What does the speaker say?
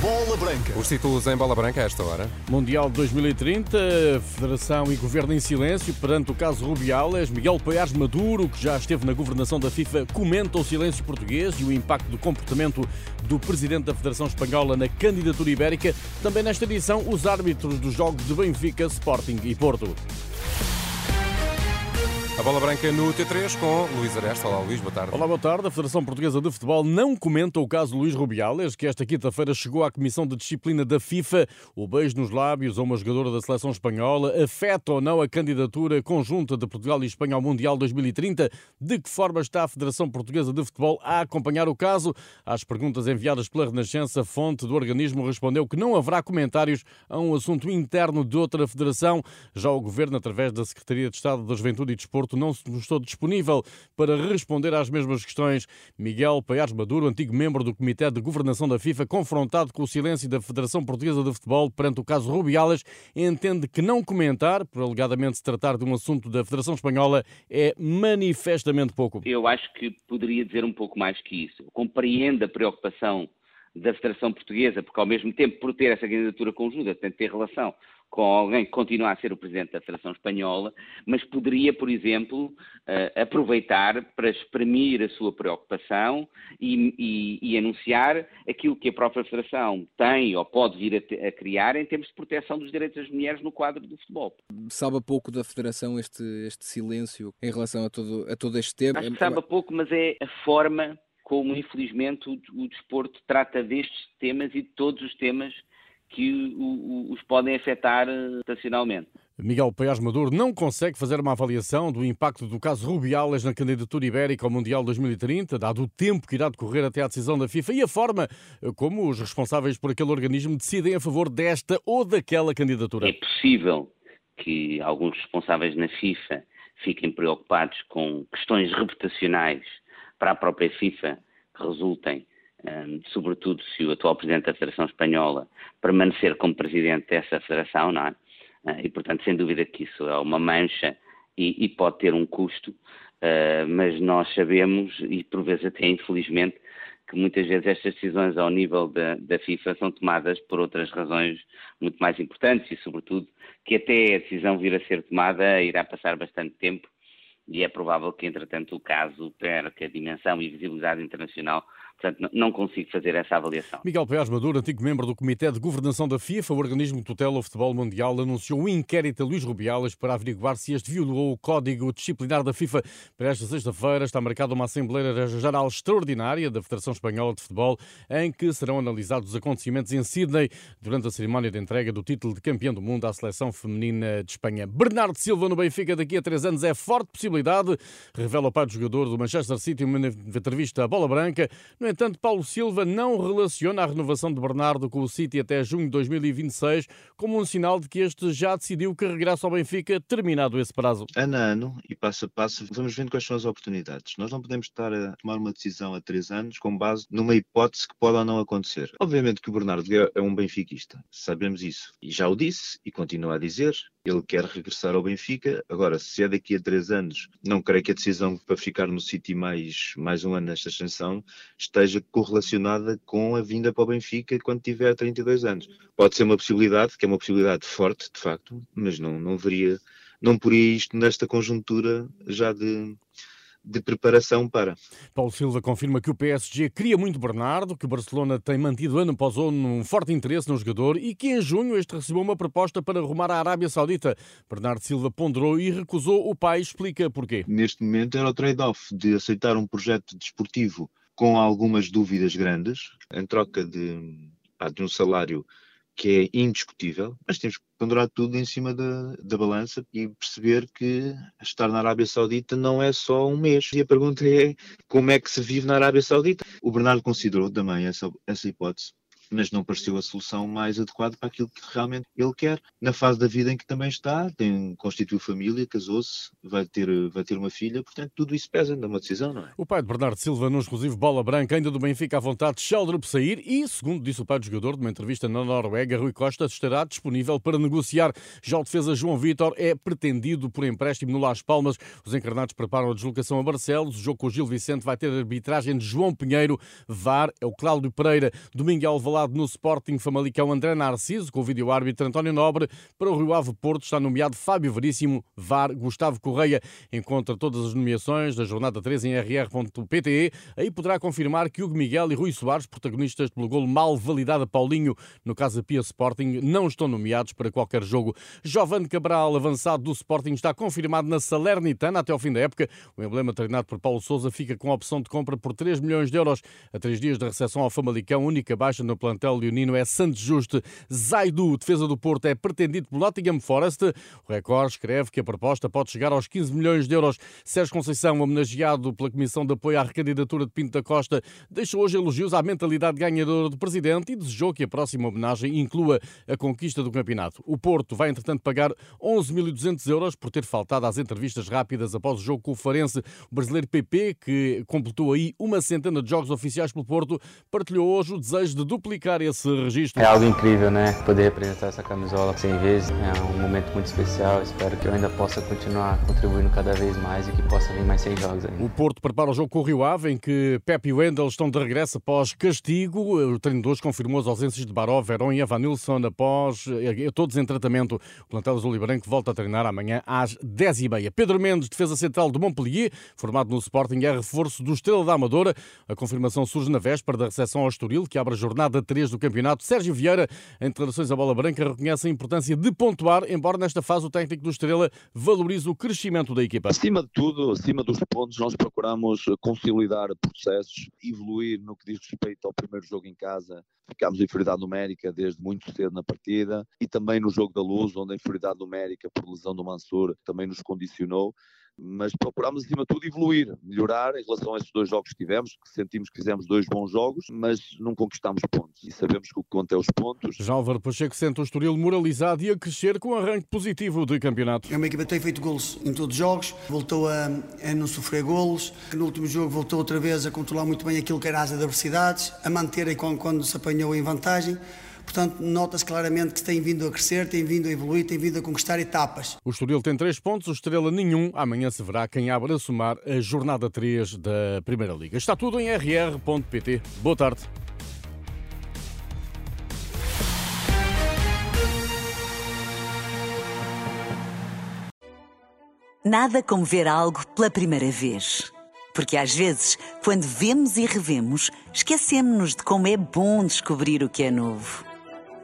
Bola Branca. Os títulos em bola branca a esta hora. Mundial 2030, Federação e Governo em silêncio perante o caso Rubiales. Miguel Paiares Maduro, que já esteve na governação da FIFA, comenta o silêncio português e o impacto do comportamento do presidente da Federação Espanhola na candidatura ibérica. Também nesta edição, os árbitros dos jogos de Benfica, Sporting e Porto. A bola branca no T3 com Luís Aresta. Olá, Luís, boa tarde. Olá, boa tarde. A Federação Portuguesa de Futebol não comenta o caso Luís Rubiales, que esta quinta-feira chegou à Comissão de Disciplina da FIFA. O beijo nos lábios a uma jogadora da seleção espanhola afeta ou não a candidatura conjunta de Portugal e Espanha ao Mundial 2030? De que forma está a Federação Portuguesa de Futebol a acompanhar o caso? Às perguntas enviadas pela Renascença, fonte do organismo respondeu que não haverá comentários a um assunto interno de outra federação. Já o Governo, através da Secretaria de Estado da Juventude e Desporto, não se mostrou disponível para responder às mesmas questões. Miguel Paiares Maduro, antigo membro do Comitê de Governação da FIFA, confrontado com o silêncio da Federação Portuguesa de Futebol perante o caso Rubiales, entende que não comentar, por alegadamente se tratar de um assunto da Federação Espanhola, é manifestamente pouco. Eu acho que poderia dizer um pouco mais que isso. Compreendo a preocupação da Federação Portuguesa, porque ao mesmo tempo, por ter essa candidatura conjunta, tem de ter relação com alguém que continua a ser o Presidente da Federação Espanhola, mas poderia, por exemplo, uh, aproveitar para exprimir a sua preocupação e, e, e, anunciar aquilo que a própria Federação tem ou pode vir a, a, criar em termos de proteção dos direitos das mulheres no quadro do futebol. Sabe pouco da Federação este, este silêncio em relação a todo, a todo este tema? Acho que sabe pouco, mas é a forma como, infelizmente, o, o desporto trata destes temas e de todos os temas que os podem afetar estacionalmente. Eh, Miguel Paiás Maduro não consegue fazer uma avaliação do impacto do caso Rubiales na candidatura ibérica ao Mundial 2030, dado o tempo que irá decorrer até à decisão da FIFA e a forma eh, como os responsáveis por aquele organismo decidem a favor desta ou daquela candidatura. É possível que alguns responsáveis na FIFA fiquem preocupados com questões reputacionais para a própria FIFA que resultem um, sobretudo se o atual Presidente da Federação Espanhola permanecer como Presidente dessa Federação, não é? Uh, e, portanto, sem dúvida que isso é uma mancha e, e pode ter um custo, uh, mas nós sabemos, e por vezes até infelizmente, que muitas vezes estas decisões ao nível da, da, FIFA são tomadas por outras razões muito mais importantes e, sobretudo, que até a decisão vir a ser tomada irá passar bastante tempo e é provável que, entretanto, o caso perca dimensão e visibilidade internacional Portanto, não consigo fazer essa avaliação. Miguel Paiás Maduro, antigo membro do Comitê de Governação da FIFA, o organismo que tutela o futebol mundial, anunciou um inquérito a Luís Rubiales para averiguar se este violou o código disciplinar da FIFA. Para esta sexta-feira está marcada uma Assembleia Geral Extraordinária da Federação Espanhola de Futebol, em que serão analisados os acontecimentos em Sydney durante a cerimónia de entrega do título de campeão do mundo à seleção feminina de Espanha. Bernardo Silva no Benfica daqui a três anos é forte possibilidade, revela o pai do jogador do Manchester City em uma entrevista à Bola Branca. No entanto, Paulo Silva não relaciona a renovação de Bernardo com o City até junho de 2026 como um sinal de que este já decidiu que regressa ao Benfica terminado esse prazo. Ano a ano e passo a passo vamos vendo quais são as oportunidades. Nós não podemos estar a tomar uma decisão a três anos com base numa hipótese que pode ou não acontecer. Obviamente que o Bernardo é um benfiquista, sabemos isso. E já o disse e continua a dizer, ele quer regressar ao Benfica. Agora, se é daqui a três anos, não creio que a decisão para ficar no City mais, mais um ano nesta extensão esteja correlacionada com a vinda para o Benfica quando tiver 32 anos. Pode ser uma possibilidade, que é uma possibilidade forte, de facto, mas não, não veria, não poria isto nesta conjuntura já de de preparação para. Paulo Silva confirma que o PSG queria muito Bernardo, que o Barcelona tem mantido ano após ano um forte interesse no jogador e que em junho este recebeu uma proposta para arrumar a Arábia Saudita. Bernardo Silva ponderou e recusou. O pai explica porquê. Neste momento era o trade-off de aceitar um projeto desportivo com algumas dúvidas grandes, em troca de, de um salário que é indiscutível, mas temos que ponderar tudo em cima da, da balança e perceber que estar na Arábia Saudita não é só um mês. E a pergunta é como é que se vive na Arábia Saudita? O Bernardo considerou também essa, essa hipótese mas não pareceu a solução mais adequada para aquilo que realmente ele quer. Na fase da vida em que também está, tem, constituiu família, casou-se, vai ter, vai ter uma filha, portanto tudo isso pesa numa decisão, não é? O pai de Bernardo Silva, no exclusivo Bola Branca, ainda do Benfica à vontade de Sheldrup sair e, segundo disse o pai do jogador, numa entrevista na Noruega, Rui Costa estará disponível para negociar. Já o defesa João Vitor é pretendido por empréstimo no Las Palmas. Os encarnados preparam a deslocação a Barcelos. O jogo com o Gil Vicente vai ter arbitragem de João Pinheiro. VAR é o Cláudio Pereira. Domingo é No Sporting Famalicão André Narciso, com o vídeo-árbitro António Nobre. Para o Rio Ave Porto está nomeado Fábio Veríssimo, VAR Gustavo Correia. Encontra todas as nomeações da jornada 3 em rr.pt. Aí poderá confirmar que Hugo Miguel e Rui Soares, protagonistas pelo golo mal validado a Paulinho, no caso a Pia Sporting, não estão nomeados para qualquer jogo. Jovane Cabral, avançado do Sporting, está confirmado na Salernitana até ao fim da época. O emblema treinado por Paulo Sousa fica com a opção de compra por 3 milhões de euros. A três dias da recepção ao Famalicão, única baixa no plantel leonino é Santos Juste. Zaidu, defesa do Porto, é pretendido pelo Nottingham Forest. O Record escreve que a proposta pode chegar aos 15 milhões de euros. Sérgio Conceição, homenageado pela Comissão de Apoio à Recandidatura de Pinto da Costa, deixou hoje elogios à mentalidade ganhadora do presidente e desejou que a próxima homenagem inclua a conquista do campeonato. O Porto vai, entretanto, pagar 11.200 euros por ter faltado às entrevistas rápidas após o jogo com o Farense. O brasileiro PP, que completou aí uma centena de jogos oficiais pelo Porto, partilhou hoje o desejo de duplicar esse registro. É algo incrível, né? Poder representar essa camisola 100 vezes é um momento muito especial. Espero que eu ainda possa continuar contribuindo cada vez mais e que possa vir mais 100 jogos ainda. O Porto prepara o jogo com o Rio Ave, em que Pepe e Wendel estão de regresso após castigo. O treinador confirmou as ausências de Baró, Verón e Evanilson após eh, todos em tratamento. O plantel azul e branco volta a treinar amanhã às 10h30. Pedro Mendes, defesa central do Montpellier, formado no Sporting, é reforço do Estrela da Amadora. A confirmação surge na véspera da recepção ao Estoril, que abre a jornada 3 do campeonato. Sérgio Vieira, em declarações à bola branca, reconhece a importância de pontuar, embora nesta fase o técnico do Estrela valorize o crescimento da equipa. Acima de tudo, acima dos pontos, nós procuramos consolidar processos, evoluir no que diz respeito ao primeiro jogo em casa. Ficámos em inferioridade numérica desde muito cedo na partida e também no jogo da luz, onde a inferioridade numérica por lesão do Mansur também nos condicionou mas procurámos acima de tudo evoluir, melhorar em relação a esses dois jogos que tivemos, que sentimos que fizemos dois bons jogos, mas não conquistámos pontos e sabemos que o que conta é os pontos. Já Álvaro Pacheco sente o Estoril moralizado e a crescer com um arranque positivo de campeonato. É uma equipa que tem feito golos em todos os jogos, voltou a, a não sofrer golos, no último jogo voltou outra vez a controlar muito bem aquilo que era as adversidades, a manter quando, quando se apanhou em vantagem. Portanto, nota-se claramente que tem vindo a crescer, tem vindo a evoluir, tem vindo a conquistar etapas. O Estoril tem três pontos, o Estrela nenhum. Amanhã se verá quem abre a somar a jornada 3 da Primeira Liga. Está tudo em rr.pt. Boa tarde. Nada como ver algo pela primeira vez. Porque às vezes, quando vemos e revemos, esquecemos-nos de como é bom descobrir o que é novo.